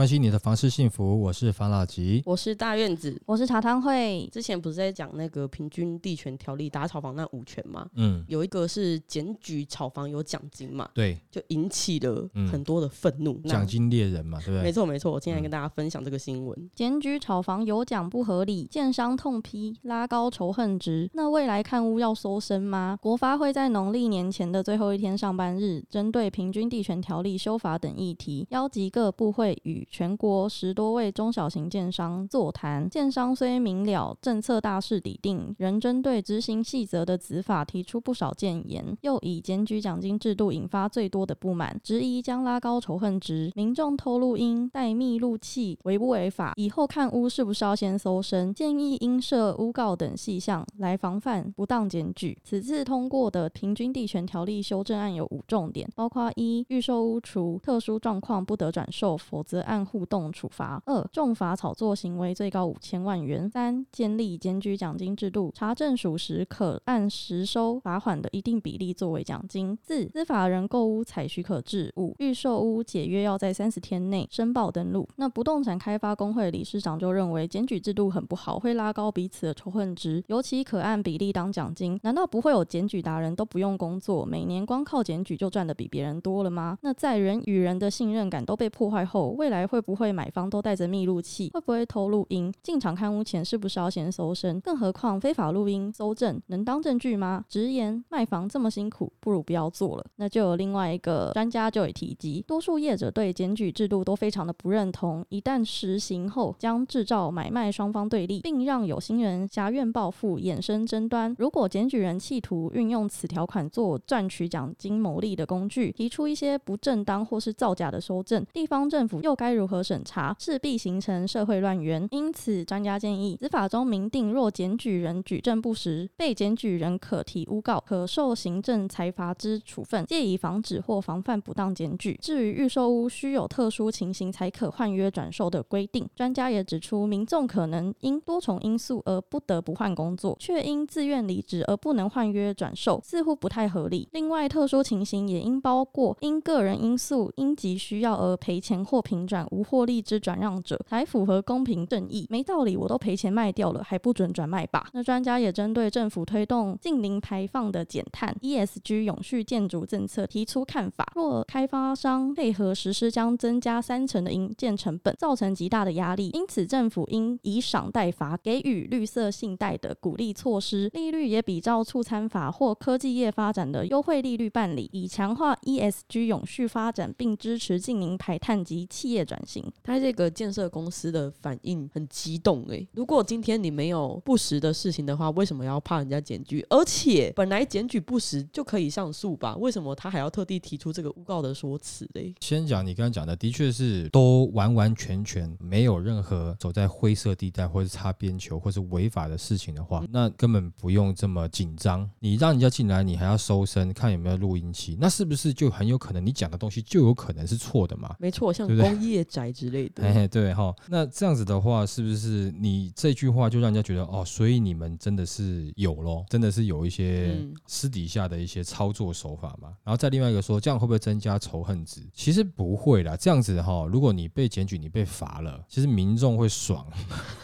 关心你的房事幸福，我是房老吉，我是大院子，我是茶汤会。之前不是在讲那个平均地权条例打炒房那五权吗？嗯，有一个是检举炒房有奖金嘛？对，就引起了很多的愤怒。奖、嗯、金猎人嘛，对不对？没错没错，我今天来跟大家分享这个新闻。检举炒房有奖不合理，建商痛批拉高仇恨值。那未来看屋要搜身吗？国发会在农历年前的最后一天上班日，针对平均地权条例修法等议题，邀集各部会与全国十多位中小型建商座谈，建商虽明了政策大势已定，仍针对执行细则的执法提出不少建言，又以检举奖金制度引发最多的不满，质疑将拉高仇恨值。民众偷录音、带密录器违不违法？以后看屋是不是要先搜身？建议应设诬告等细项来防范不当检举。此次通过的平均地权条例修正案有五重点，包括一、预售屋除特殊状况不得转售，否则按互动。处罚二，重罚炒作行为最高五千万元。三，建立检举奖金制度，查证属实可按实收罚款的一定比例作为奖金。四，司法人购屋采许可制。五，预售屋解约要在三十天内申报登录。那不动产开发工会理事长就认为检举制度很不好，会拉高彼此的仇恨值，尤其可按比例当奖金。难道不会有检举达人都不用工作，每年光靠检举就赚得比别人多了吗？那在人与人的信任感都被破坏后，未来会不会？买方都带着密录器，会不会偷录音？进场看屋前是不是要先搜身？更何况非法录音搜证能当证据吗？直言卖房这么辛苦，不如不要做了。那就有另外一个专家就已提及，多数业者对检举制度都非常的不认同，一旦实行后，将制造买卖双方对立，并让有心人挟怨报复，衍生争端。如果检举人企图运用此条款做赚取奖金牟利的工具，提出一些不正当或是造假的搜证，地方政府又该如如何审？查势必形成社会乱源，因此专家建议，执法中明定，若检举人举证不实，被检举人可提诬告，可受行政裁罚之处分，借以防止或防范不当检举。至于预售屋需有特殊情形才可换约转售的规定，专家也指出，民众可能因多重因素而不得不换工作，却因自愿离职而不能换约转售，似乎不太合理。另外，特殊情形也应包括因个人因素应急需要而赔钱或平转无获利。之转让者才符合公平正义，没道理，我都赔钱卖掉了，还不准转卖吧？那专家也针对政府推动近零排放的减碳 ESG 永续建筑政策提出看法。若开发商配合实施，将增加三成的营建成本，造成极大的压力。因此，政府应以赏代罚，给予绿色信贷的鼓励措施，利率也比照促参法或科技业发展的优惠利率办理，以强化 ESG 永续发展，并支持近零排碳及企业转型。他这个建设公司的反应很激动诶，如果今天你没有不实的事情的话，为什么要怕人家检举？而且本来检举不实就可以上诉吧？为什么他还要特地提出这个诬告的说辞嘞？先讲你刚刚讲的，的确是都完完全全没有任何走在灰色地带或是擦边球或是违法的事情的话，那根本不用这么紧张。你让人家进来，你还要搜身看有没有录音器，那是不是就很有可能你讲的东西就有可能是错的嘛？没错，像工业宅之类的。哎，对哈，那这样子的话，是不是你这句话就让人家觉得哦，所以你们真的是有咯，真的是有一些私底下的一些操作手法嘛？然后再另外一个说，这样会不会增加仇恨值？其实不会啦，这样子哈，如果你被检举，你被罚了，其实民众会爽，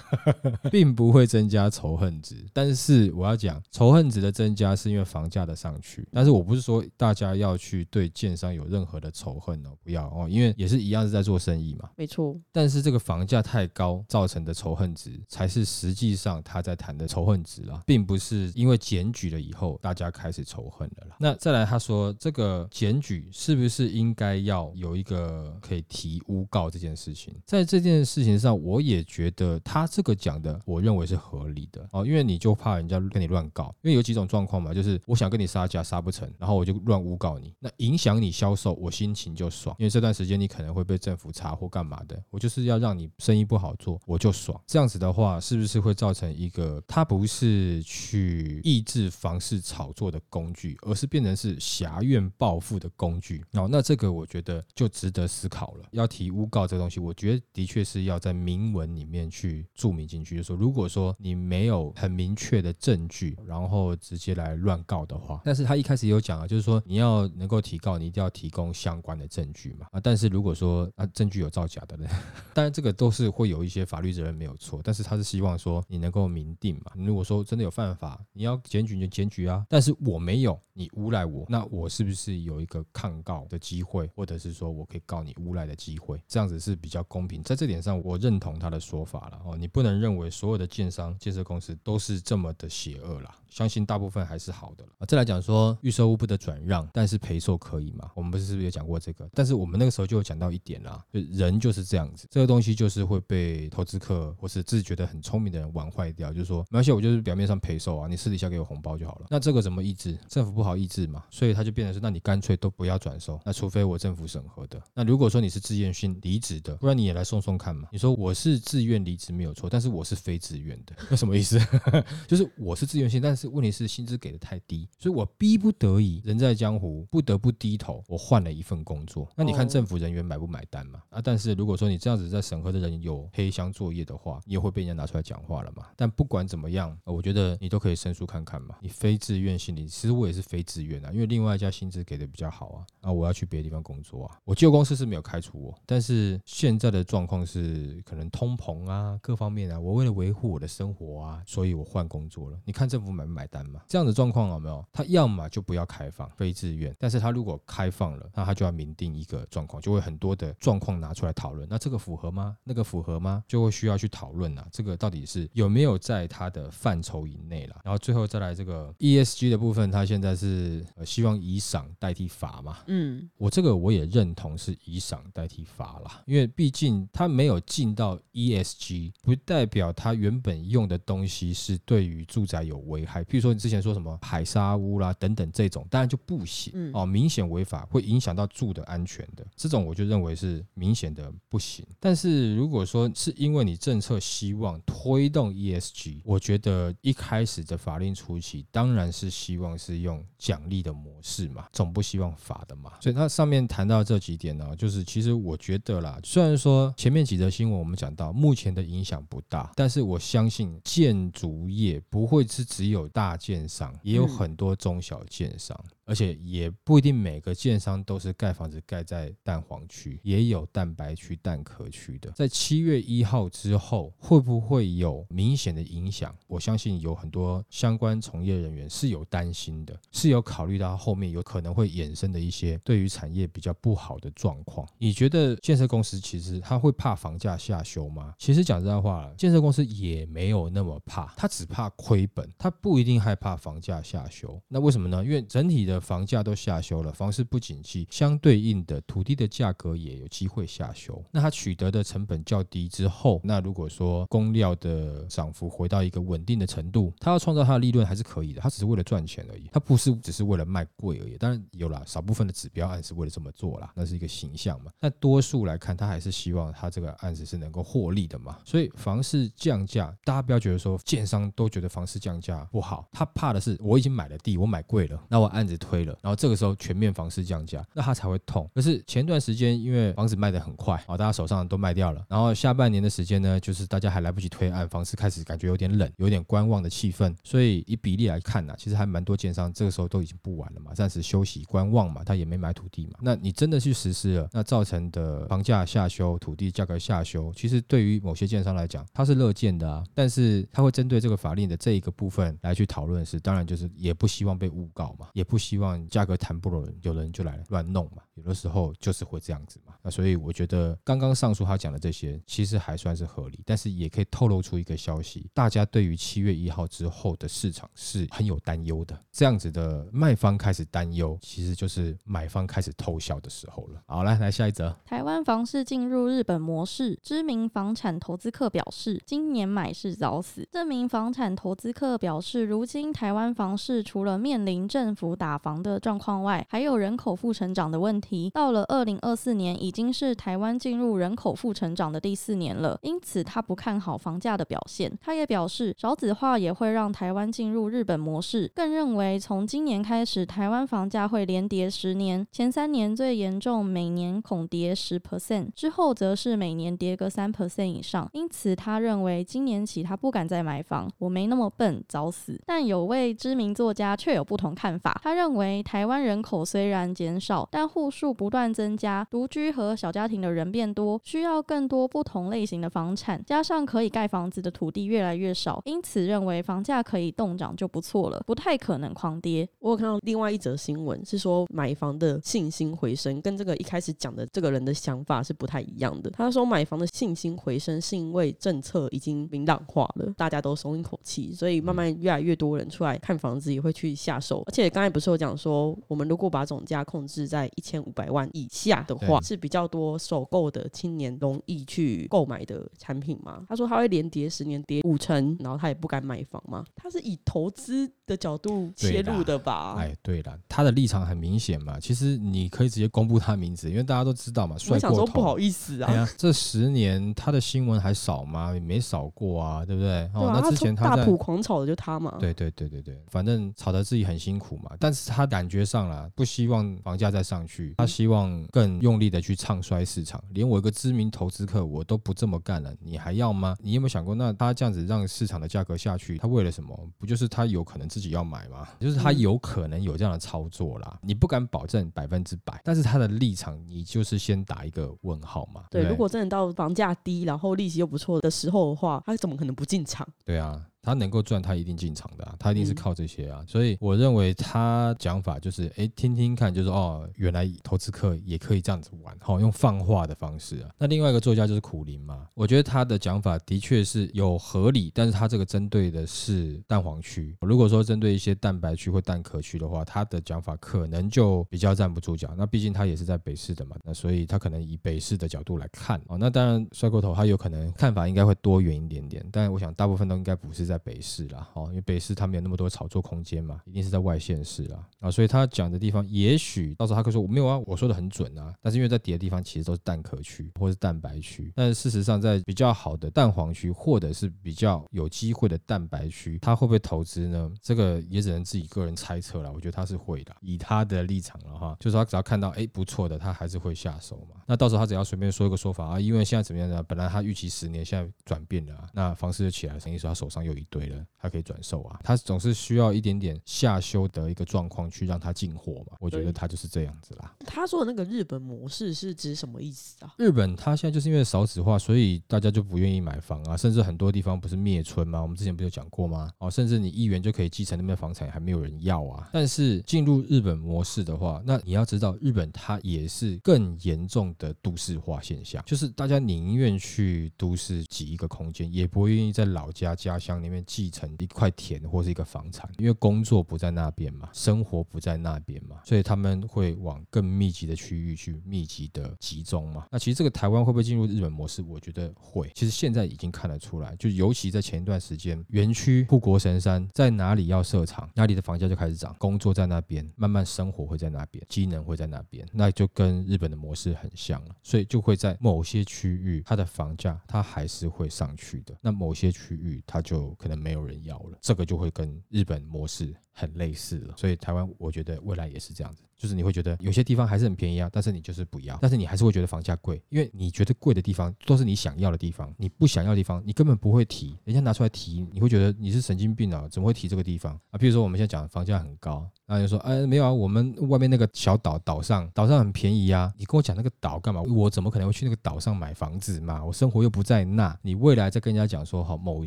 并不会增加仇恨值。但是我要讲，仇恨值的增加是因为房价的上去，但是我不是说大家要去对建商有任何的仇恨哦，不要哦，因为也是一样是在做生意嘛，没错。但是这个房价太高造成的仇恨值，才是实际上他在谈的仇恨值啦，并不是因为检举了以后大家开始仇恨了啦。那再来他说，这个检举是不是应该要有一个可以提诬告这件事情？在这件事情上，我也觉得他这个讲的我认为是合理的哦，因为你就怕人家跟你乱告，因为有几种状况嘛，就是我想跟你杀价杀不成，然后我就乱诬告你，那影响你销售，我心情就爽，因为这段时间你可能会被政府查或干嘛的，我就是要让你生意不好做，我就爽。这样子的话，是不是会造成一个它不是去抑制房市炒作的工具，而是变成是挟怨报复的工具？哦，那这个我觉得就值得思考了。要提诬告这东西，我觉得的确是要在明文里面去注明进去，就说，如果说你没有很明确的证据，然后直接来乱告的话，但是他一开始有讲啊，就是说你要能够提告，你一定要提供相关的证据嘛。啊，但是如果说啊证据有造假的呢，当然这个都是会有一些法律责任没有错，但是他是希望说你能够明定嘛。如果说真的有犯法，你要检举你就检举啊，但是我没有，你诬赖我，那我是不是有一个抗告的机会，或者是说我可以告你诬赖的机会？这样子是比较公平，在这点上我认同他的说法了哦。你不能认为所有的建商、建设公司都是这么的邪恶啦，相信大部分还是好的啊。再来讲说预售屋不得转让，但是赔售可以吗？我们不是是不是也讲过这个？但是我们那个时候就有讲到一点啦，就人就是这样子，这个东西就是会被投资客或是自觉得很聪明的人玩坏掉，就是说没关系，我就是表面上陪售啊，你私底下给我红包就好了。那这个怎么抑制？政府不好抑制嘛，所以他就变成是，那你干脆都不要转售，那除非我政府审核的。那如果说你是自愿性离职的，不然你也来送送看嘛。你说我是自愿离职没有错，但是我是非自愿的，那什么意思？就是我是自愿性，但是问题是薪资给的太低，所以我逼不得已，人在江湖不得不低头，我换了一份工作。那你看政府人员买不买单嘛？啊，但是如果说你这样子在审核的人有黑箱作业的话，你也会被人家拿出来讲话了嘛。但不管怎么样，我觉得你都可以申诉看看嘛。你非自愿性离，其实我也是非自愿啊，因为另外一家薪资给的比较好啊，啊，我要去别的地方工作啊。我旧公司是没有开除我，但是现在的状况是可能通膨啊，各方面啊，我为了维护我的生活啊，所以我换工作了。你看政府买不买单嘛？这样的状况有没有？他要么就不要开放，非自愿，但是他如果开放了，那他就要明定一个状况，就会很多的状况拿出来讨论。那这个符合吗？那个符合吗？就会需要去讨论啊。这个到底是有没有在它的范畴以内了？然后最后再来这个 ESG 的部分，它现在是希望以赏代替罚嘛？嗯，我这个我也认同是以赏代替罚啦，因为毕竟它没有进到 ESG，不代表它原本用的东西是对于住宅有危害。譬如说你之前说什么海沙屋啦等等这种，当然就不行哦，明显违法，会影响到住的安全的这种，我就认为是明显的不行。但是如果说是因为你政策希望推动 ESG，我觉得一开始的法令初期当然是希望是用奖励的模式嘛，总不希望罚的嘛。所以它上面谈到这几点呢，就是其实我觉得啦，虽然说前面几则新闻我们讲到目前的影响不大，但是我相信建筑业不会是只有大建商，也有很多中小建商。而且也不一定每个建商都是盖房子盖在蛋黄区，也有蛋白区、蛋壳区的。在七月一号之后，会不会有明显的影响？我相信有很多相关从业人员是有担心的，是有考虑到后面有可能会衍生的一些对于产业比较不好的状况。你觉得建设公司其实他会怕房价下修吗？其实讲实在话，建设公司也没有那么怕，他只怕亏本，他不一定害怕房价下修。那为什么呢？因为整体的。房价都下修了，房市不景气，相对应的土地的价格也有机会下修。那它取得的成本较低之后，那如果说工料的涨幅回到一个稳定的程度，它要创造它的利润还是可以的。它只是为了赚钱而已，它不是只是为了卖贵而已。当然有了少部分的指标案是为了这么做啦，那是一个形象嘛。那多数来看，它还是希望它这个案子是能够获利的嘛。所以房市降价，大家不要觉得说建商都觉得房市降价不好，他怕的是我已经买了地，我买贵了，那我案子推了，然后这个时候全面房市降价，那他才会痛。可是前段时间因为房子卖得很快啊，大家手上都卖掉了，然后下半年的时间呢，就是大家还来不及推案，房市开始感觉有点冷，有点观望的气氛。所以以比例来看呢，其实还蛮多建商这个时候都已经不玩了嘛，暂时休息观望嘛，他也没买土地嘛。那你真的去实施了，那造成的房价下修、土地价格下修，其实对于某些建商来讲，他是乐见的啊。但是他会针对这个法令的这一个部分来去讨论，是当然就是也不希望被诬告嘛，也不希希望价格谈不拢，有人就来乱弄嘛。有的时候就是会这样子嘛。那所以我觉得刚刚上述他讲的这些，其实还算是合理，但是也可以透露出一个消息，大家对于七月一号之后的市场是很有担忧的。这样子的卖方开始担忧，其实就是买方开始偷笑的时候了。好，来来下一则，台湾房市进入日本模式，知名房产投资客表示，今年买是早死。这名房产投资客表示，如今台湾房市除了面临政府打房的状况外，还有人口负成长的问题。到了二零二四年，已经是台湾进入人口负成长的第四年了，因此他不看好房价的表现。他也表示，少子化也会让台湾进入日本模式，更认为从今年开始，台湾房价会连跌十年，前三年最严重，每年恐跌十 percent，之后则是每年跌个三 percent 以上。因此，他认为今年起他不敢再买房。我没那么笨，早死。但有位知名作家却有不同看法，他认为台湾人口虽然减少，但户数不断增加，独居和小家庭的人变多，需要更多不同类型的房产，加上可以盖房子的土地越来越少，因此认为房价可以动涨就不错了，不太可能狂跌。我有看到另外一则新闻，是说买房的信心回升，跟这个一开始讲的这个人的想法是不太一样的。他说买房的信心回升是因为政策已经明朗化了，大家都松一口气，所以慢慢越来越多人出来看房子，也会去下手。而且刚才不是有讲说，我们如果把总价控制在一千五百万以下的话，是比较多首购的青年容易去购买的产品吗？他说他会连跌十年，跌五成，然后他也不敢买房吗？他是以投资的角度切入的吧？哎，对了，他的立场很明显嘛。其实你可以直接公布他的名字，因为大家都知道嘛。我想说不好意思啊。哎呀，这十年他的新闻还少吗？也没少过啊，对不对？对啊，哦，那之前他大埔狂炒的就他嘛。对对对对对，反正炒的自己很辛苦嘛。但是他感觉上啦，不希望房价再上去，他希望更用力的去唱衰市场。连我一个知名投资客，我都不这么干了，你还要吗？你有没有想过，那他这样子让市场的价格下去，他为了什么？不就是他有可能自己要买吗？就是他有可能有这样的操作啦。你不敢保证百分之百，但是他的立场，你就是先打一个问号嘛。对，如果真的到房价低，然后利息又不错的时候的话，他怎么可能不进场？对啊。他能够赚，他一定进场的啊，他一定是靠这些啊，所以我认为他讲法就是，哎，听听看，就是哦，原来投资客也可以这样子玩，好，用放话的方式啊。那另外一个作家就是苦林嘛，我觉得他的讲法的确是有合理，但是他这个针对的是蛋黄区，如果说针对一些蛋白区或蛋壳区的话，他的讲法可能就比较站不住脚。那毕竟他也是在北市的嘛，那所以他可能以北市的角度来看哦。那当然，帅过头他有可能看法应该会多元一点点，但我想大部分都应该不是在。北市啦，哦，因为北市他没有那么多炒作空间嘛，一定是在外县市啦，啊，所以他讲的地方，也许到时候他可以说我没有啊，我说的很准啊，但是因为在别的地方其实都是蛋壳区或是蛋白区，但是事实上在比较好的蛋黄区或者是比较有机会的蛋白区，他会不会投资呢？这个也只能自己个人猜测了。我觉得他是会的，以他的立场了哈，就是他只要看到哎不错的，他还是会下手嘛。那到时候他只要随便说一个说法啊，因为现在怎么样呢？本来他预期十年，现在转变了，那房市就起来，等于说他手上又一堆。对了，他可以转售啊，他总是需要一点点下修的一个状况去让他进货嘛，我觉得他就是这样子啦。他说的那个日本模式是指什么意思啊？日本他现在就是因为少子化，所以大家就不愿意买房啊，甚至很多地方不是灭村吗？我们之前不是有讲过吗？哦，甚至你一元就可以继承那边的房产，还没有人要啊。但是进入日本模式的话，那你要知道，日本它也是更严重的都市化现象，就是大家宁愿去都市挤一个空间，也不愿意在老家家乡里面。继承一块田或是一个房产，因为工作不在那边嘛，生活不在那边嘛，所以他们会往更密集的区域去密集的集中嘛。那其实这个台湾会不会进入日本模式？我觉得会。其实现在已经看得出来，就尤其在前一段时间，园区护国神山在哪里要设厂，哪里的房价就开始涨，工作在那边，慢慢生活会在那边，机能会在那边，那就跟日本的模式很像了。所以就会在某些区域，它的房价它还是会上去的。那某些区域它就可能。没有人要了，这个就会跟日本模式很类似了。所以台湾，我觉得未来也是这样子，就是你会觉得有些地方还是很便宜啊，但是你就是不要，但是你还是会觉得房价贵，因为你觉得贵的地方都是你想要的地方，你不想要的地方你根本不会提，人家拿出来提，你会觉得你是神经病啊，怎么会提这个地方啊？比如说我们现在讲房价很高。然后就说，哎，没有啊，我们外面那个小岛岛上，岛上很便宜啊。你跟我讲那个岛干嘛？我怎么可能会去那个岛上买房子嘛？我生活又不在那。你未来再跟人家讲说，好，某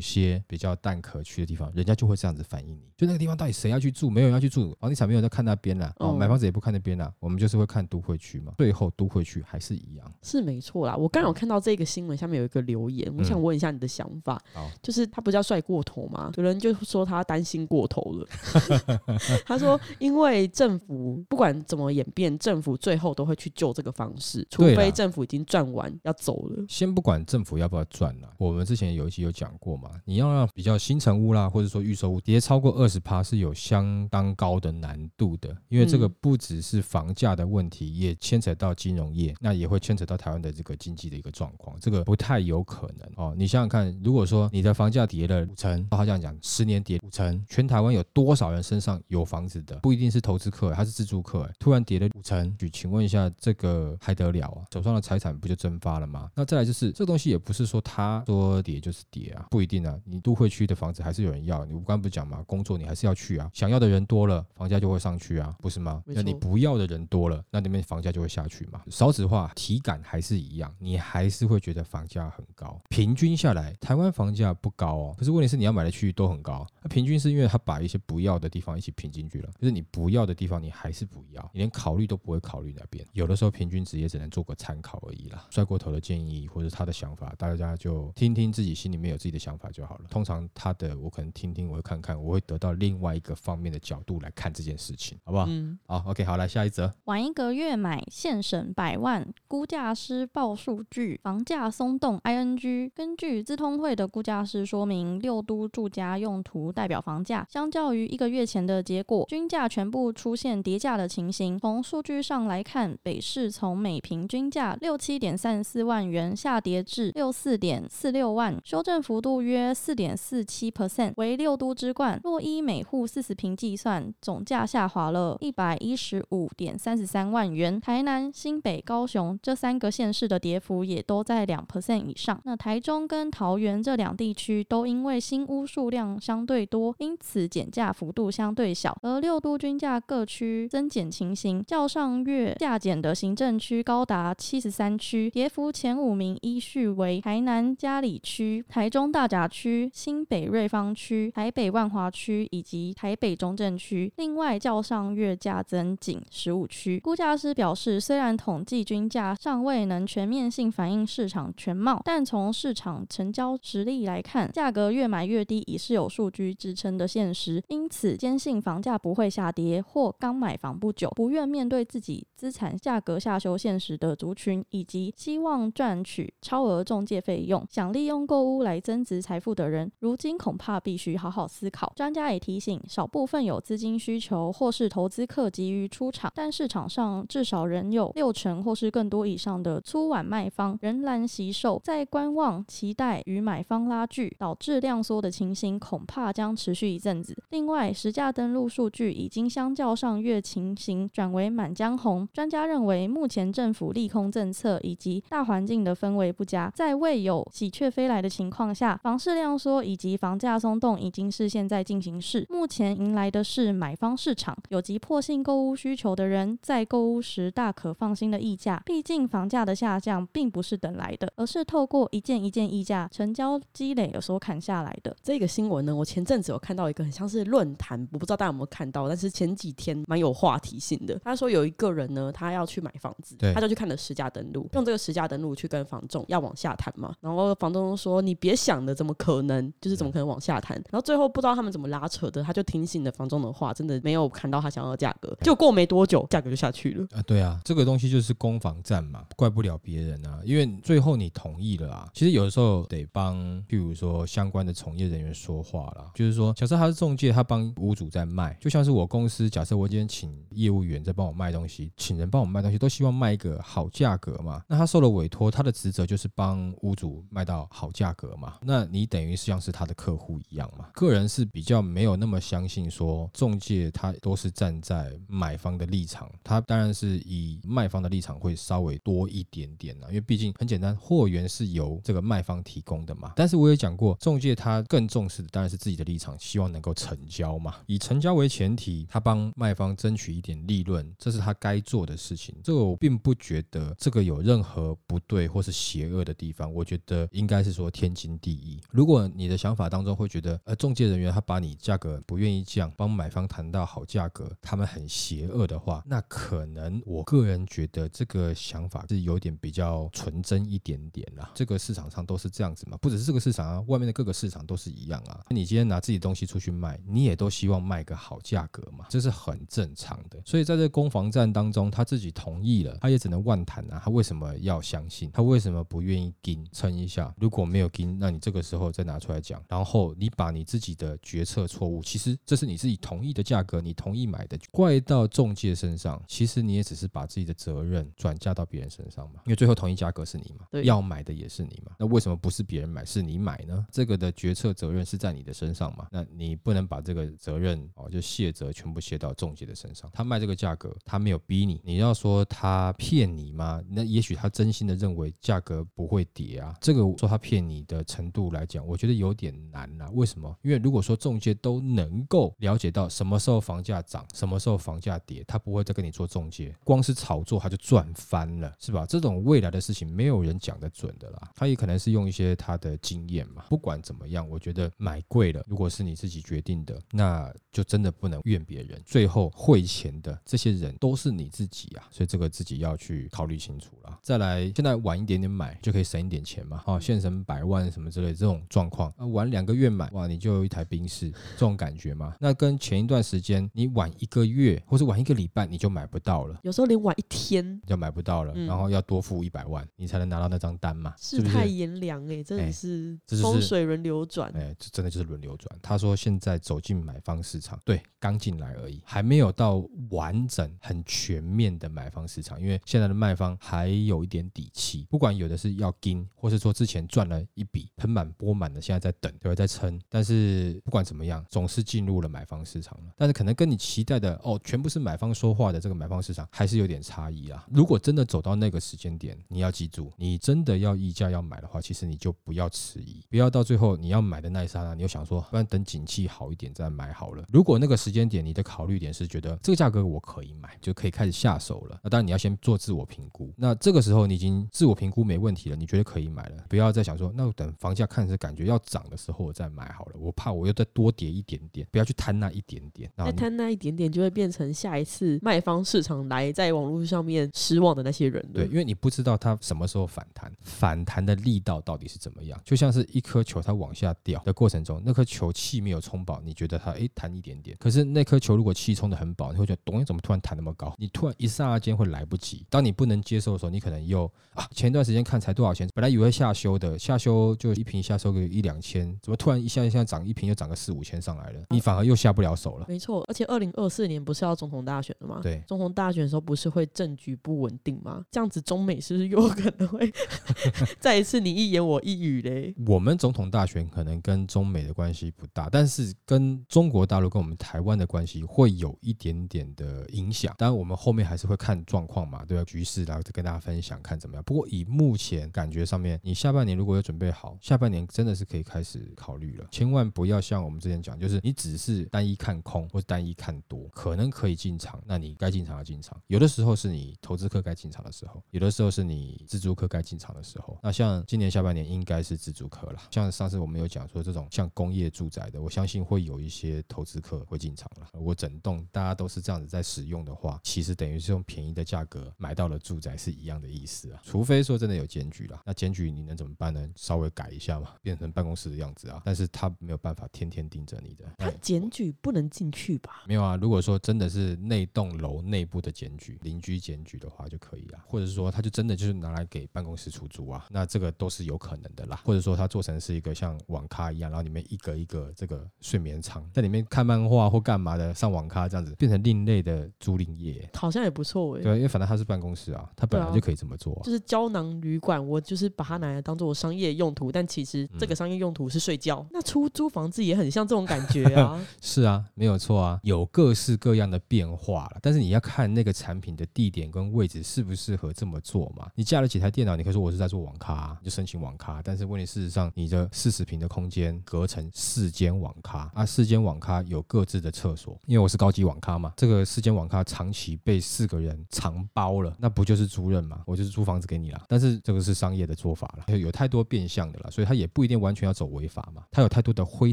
些比较蛋壳区的地方，人家就会这样子反应你。就那个地方到底谁要去住，没有人要去住，房地产没有人在看那边啦，哦，买房子也不看那边啦，我们就是会看都会区嘛。最后都会区还是一样，是没错啦。我刚有看到这个新闻下面有一个留言，我想问一下你的想法，好，就是他不叫帅过头吗？有人就说他担心过头了，他说因为政府不管怎么演变，政府最后都会去救这个方式，除非政府已经赚完要走了。先不管政府要不要赚了，我们之前有一期有讲过嘛，你要让比较新成屋啦，或者说预售屋跌超过二十趴是有相当高的难度的，因为这个不只是房价的问题，也牵扯到金融业，那也会牵扯到台湾的这个经济的一个状况，这个不太有可能哦。你想想看，如果说你的房价跌了五成，他这样讲，十年跌五成，全台湾有多少人身上有房子的？不一定是投资客，他是自住客，突然跌了五成，请问一下，这个还得了啊？手上的财产不就蒸发了吗？那再来就是这个东西也不是说他说跌就是跌啊，不一定啊。你都会区的房子还是有人要，你刚不是讲嘛，工作你还是要去啊，想要的人多了，房价就会上去啊，不是吗？那你不要的人多了，那那边房价就会下去嘛。少子化体感还是一样，你还是会觉得房价很高。平均下来，台湾房价不高哦，可是问题是你要买的区域都很高。那平均是因为他把一些不要的地方一起平进去了，就是你不要的地方你还是不要，你连考虑都不会考虑那边。有的时候平均值也只能做个参考而已啦。帅过头的建议或者他的想法，大家就听听自己心里面有自己的想法就好了。通常他的我可能听听，我会看看，我会得到另外一个方面的角度来看这件事情，好不好？嗯，好，OK，好，来下一则。晚一个月买现省百万，估价师报数据，房价松动。ING 根据资通会的估价师说明，六都住家用途代表房价，相较于一个月前的结果，均价全部出现跌价的情形。从数据上来看，北市从每平均价六七点三四万元下跌至六四点四六万，修正幅度约四点四七 percent，为六都之冠。若依每户四十坪计算，总价下滑了一百一十五点三十三万元。台南、新北、高雄这三个县市的跌幅也都在两 percent 以上。那台中跟桃园这两地区都因为新屋数量相对多，因此减价幅度相对小。而六都均价各区增减情形，较上月价减的行政区高达七十三区，跌幅前五名依序为台南嘉里区、台中大甲区、新北瑞芳区、台北万华区以及台北中正区。另外，较上月价增仅十五区。估价师表示，虽然统计均价尚未能全面性反映市场全貌，但从市场成交实力来看，价格越买越低已是有数据支撑的现实。因此，坚信房价不会下跌，或刚买房不久，不愿面对自己资产价格下修现实的族群，以及希望赚取超额中介费用、想利用购屋来增值财富的人，如今恐怕必须好好思考。专家也提醒，少部分有资金需求或是投资客急于出场，但市场上至少仍有六成或是更多以上的粗碗卖方仍然惜售，在观望、期待与买方拉锯，导致量缩的情形，恐怕将持续一阵子。另外，实价登录数据已经相较上月情形转为满江红。专家认为，目前政府利空政策以及大环境的氛围不佳，在未有喜鹊飞来的情况下，房市量缩以及房价松动已经是现在进行式。目前迎来的是买方市场，有急迫性购物需求的人在购物时大可放心的议价。毕竟，房价的下降并不是等来的，而是透过一件一件议价成交积累有所砍下来的。这个新闻呢，我前阵子有看到一个很像是论坛，我不知道大家有没有看到，但是前几天蛮有话题性的。他说有一个人呢，他要去买房子，他就去看了实价登录，用这个实价登录去跟房仲要往下谈嘛。然后房东说：“你别想的，怎么可能？就是怎么可能往下谈？”然后最后不知道他们怎么拉扯的，他就听信的房中的话，真的没有谈到他想要的价格。就过没多久，价格就下去了啊！对啊，这个东西就是攻防战嘛，怪不了别人啊，因为最后你同意了啊。其实有的时候得帮，譬如说相关的从业人员说话啦，就是说，假设他是中介，他帮屋主在卖，就像是我公司，假设我今天请业务员在帮我卖东西，请人帮我卖东西，都希望卖一个好价格嘛。那他受了委托，他的职责就是帮屋主卖到好价格嘛。那你等于是像是他的客户一样嘛。个人是比较没有那么相信说中介他都是站在买方的立场，他当然是以卖方的立场会稍微多一点点啦，因为毕竟很简单，货源是由这个卖方提供的嘛。但是我也讲过，中介他更重视的当然是自己的立场，希望能够成交嘛。以成交为前提，他帮卖方争取一点利润，这是他该做的事情。这个我并不觉得这个有任何不对或是邪恶的地方。我觉得应该是说天经地义。如果你的想法当中会觉得，呃，中介人员他把你价格不愿意将帮买方谈到好价格，他们很邪恶的话，那可能我个人觉得这个想法是有点比较纯真一点点啦。这个市场上都是这样子嘛，不只是这个市场啊，外面的各个市场都是一样啊。你今天拿自己东西出去卖，你也都希望卖个好价格嘛，这是很正常的。所以在这攻防战当中，他自己同意了，他也只能万谈啊。他为什么要相信？他为什么不愿意跟撑一下？如果没有跟，那你这个时候再拿出来讲，然后你把你自己的决策错误，其实这是你自己同意的价格，你同意买的，怪到中介身上，其实你也只是把自己的责任转嫁到别人身上嘛。因为最后同意价格是你嘛，对，要买的也是你嘛。那为什么不是别人买，是你买呢？这个的决策责任是在你的身上嘛？那你不能把这个责任哦，就卸责全部卸到中介的身上。他卖这个价格，他没有逼你，你要说他骗你吗？那也许他真心的认为价格不会跌啊。这个说他骗你的程度来讲，我觉得有点难啊。为什么？因为如果说中介都能够了解到什么时候房价涨，什么时候房价跌，他不会再跟你做中介，光是炒作他就赚翻了，是吧？这种未来的事情没有人讲得准的啦。他也可能是用一些他的经验嘛。不管怎么样，我觉得买贵了，如果是你自己决定的，那就真的不能怨别人。最后汇钱的这些人都是你自己啊，所以这个自己要去考虑清楚了。再来，现在晚一点点买就可以省一点钱嘛。哦，现成百万什么之类这种状况，啊，晚两个月买，哇，你就有一台宾士，这种感觉嘛。那跟前一段时间你晚一个月或是晚一个礼拜你就买不到了，有时候连晚一天就买不到了，然后要多付一百万你才能拿到那张单嘛。世态炎凉哎，真的是风水轮流转哎，这真的就是轮流转。他说现在走进买方市场，对，刚进来而已，还没有到完整很全面的买方市场，因为现在的卖方还有一点底气，不管有的是要跟，或是说之前赚了一笔盆满钵满的，现在在等，对，在撑。但是不管怎么样，总是进入了买方市场了。但是可能跟你期待的哦，全部是买方说话的这个买方市场，还是有点差异啊。如果真的走到那个时间点，你要记住，你真的要议价要买的话，其实你就不要迟疑，不要到最后你要买的那一刹那，你又想说，不然等景气好一点再买好了。如果那个时间点你的考虑点是觉得这个价格我可以买，就可以开始下手了。那当然你要先做自我评估。那这个时候你已经自我评估没问题了，你觉得可以买了，不要再想说，那等房价看是感觉要涨的时候我再买好了。我怕我又再多跌一点点，不要去贪那一点点。再贪那一点点，就会变成下一次卖方市场来在网络上面失望的那些人。对，因为你不知道它什么时候反弹，反弹的力道到底是怎么样。就像是一颗球，它往下掉的过程中，那颗球气没有充饱，你觉得它诶弹一点点，可是那颗球如果气充的很饱，你会觉得，咚，怎么突然弹那么高？你突然一刹那间会来不及。当你不能接受的时候，你可能又啊，前一段时间看才多少钱，本来以为下修的，下修就一瓶下收个一两千，怎么突然一下一下涨一瓶又涨个四五千上来了？你反而又下不了手了。没错，而且二零二四年不是要总统大选了吗？对，总统大选的时候不是会政局不稳定吗？这样子中美是不是有可能会 再一次你一言我一语嘞？我们总统大选可能跟中美的关系不大，但是跟中国大陆跟我们台湾的关系会有一点点的影响。当然我们后面还是会看状况嘛，对吧？局势然后再跟大家分享看怎么样。不过以目前感觉上面，你下半年如果有准备好，下半年真的是可以开始考虑了。千万不要像我们之前讲，就是你只是是单一看空或者单一看多，可能可以进场，那你该进场要进场。有的时候是你投资客该进场的时候，有的时候是你自住客该进场的时候。那像今年下半年应该是自住客了。像上次我们有讲说，这种像工业住宅的，我相信会有一些投资客会进场了。我整栋大家都是这样子在使用的话，其实等于是用便宜的价格买到了住宅是一样的意思啊。除非说真的有检举了，那检举你能怎么办呢？稍微改一下嘛，变成办公室的样子啊。但是他没有办法天天盯着你的。他检检举不能进去吧？没有啊。如果说真的是那栋楼内部的检举，邻居检举的话就可以啊。或者是说他就真的就是拿来给办公室出租啊，那这个都是有可能的啦。或者说他做成是一个像网咖一样，然后里面一个一个这个睡眠舱，在里面看漫画或干嘛的，上网咖这样子，变成另类的租赁业，好像也不错哎。对，因为反正他是办公室啊，他本来就可以这么做啊。就是胶囊旅馆，我就是把它拿来当做商业用途，但其实这个商业用途是睡觉。那出租房子也很像这种感觉啊。是啊，没有错啊，有各式各样的变化了。但是你要看那个产品的地点跟位置适不适合这么做嘛。你架了几台电脑，你可以说我是在做网咖，就申请网咖。但是问题事实上，你的四十平的空间隔成四间网咖啊，四间网咖有各自的厕所。因为我是高级网咖嘛，这个四间网咖长期被四个人长包了，那不就是租赁嘛？我就是租房子给你了。但是这个是商业的做法了，有太多变相的了，所以它也不一定完全要走违法嘛。它有太多的灰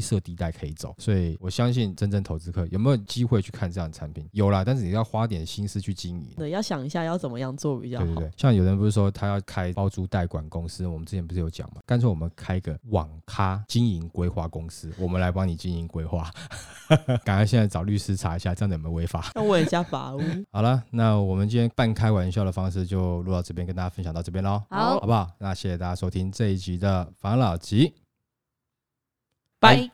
色地带可以走，所以我相信真正投资客有没有机会去看这样的产品？有啦，但是你要花点心思去经营。对，要想一下要怎么样做比较好。对对对，像有人不是说他要开包租代管公司，我们之前不是有讲吗？干脆我们开个网咖经营规划公司，我们来帮你经营规划。赶快现在找律师查一下，这样子有没有违法？那问一下法务。好了，那我们今天半开玩笑的方式就录到这边，跟大家分享到这边喽。好，好不好？那谢谢大家收听这一集的房老集，拜。